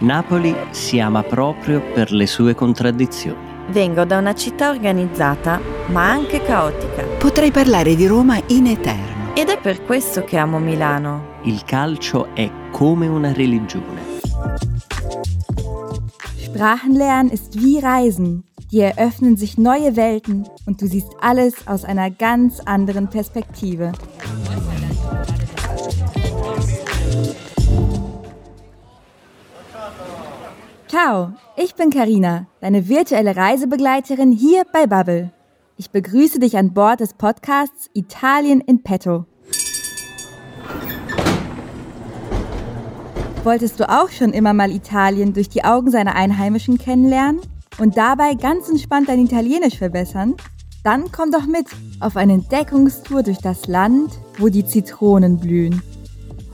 Napoli si ama proprio per le sue contraddizioni. Vengo da una città organizzata, ma anche caotica. Potrei parlare di Roma in eterno. Ed è per questo che amo Milano. Il calcio è come una religione. Sprachen lernen ist wie Reisen. Dir eröffnen sich neue Welten und du siehst alles aus einer ganz anderen Perspektive. Ciao, ich bin Karina, deine virtuelle Reisebegleiterin hier bei Bubble. Ich begrüße dich an Bord des Podcasts Italien in Petto. Wolltest du auch schon immer mal Italien durch die Augen seiner Einheimischen kennenlernen und dabei ganz entspannt dein Italienisch verbessern? Dann komm doch mit auf eine Entdeckungstour durch das Land, wo die Zitronen blühen.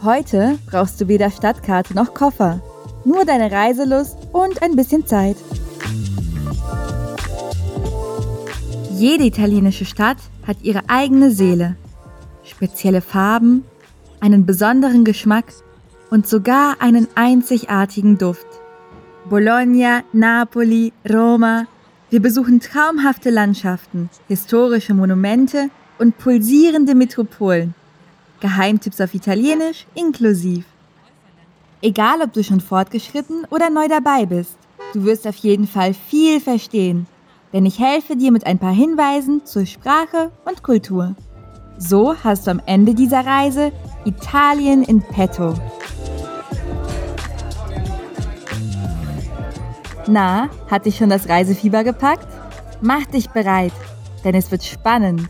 Heute brauchst du weder Stadtkarte noch Koffer, nur deine Reiselust und ein bisschen Zeit. Jede italienische Stadt hat ihre eigene Seele, spezielle Farben, einen besonderen Geschmack und sogar einen einzigartigen Duft. Bologna, Napoli, Roma. Wir besuchen traumhafte Landschaften, historische Monumente und pulsierende Metropolen. Geheimtipps auf Italienisch inklusiv. Egal, ob du schon fortgeschritten oder neu dabei bist, du wirst auf jeden Fall viel verstehen, denn ich helfe dir mit ein paar Hinweisen zur Sprache und Kultur. So hast du am Ende dieser Reise Italien in petto. Na, hat dich schon das Reisefieber gepackt? Mach dich bereit, denn es wird spannend,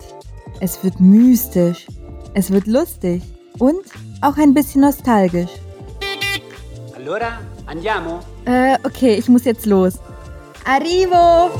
es wird mystisch, es wird lustig und auch ein bisschen nostalgisch. Allora, andiamo? Äh, okay, ich muss jetzt los. Arrivo!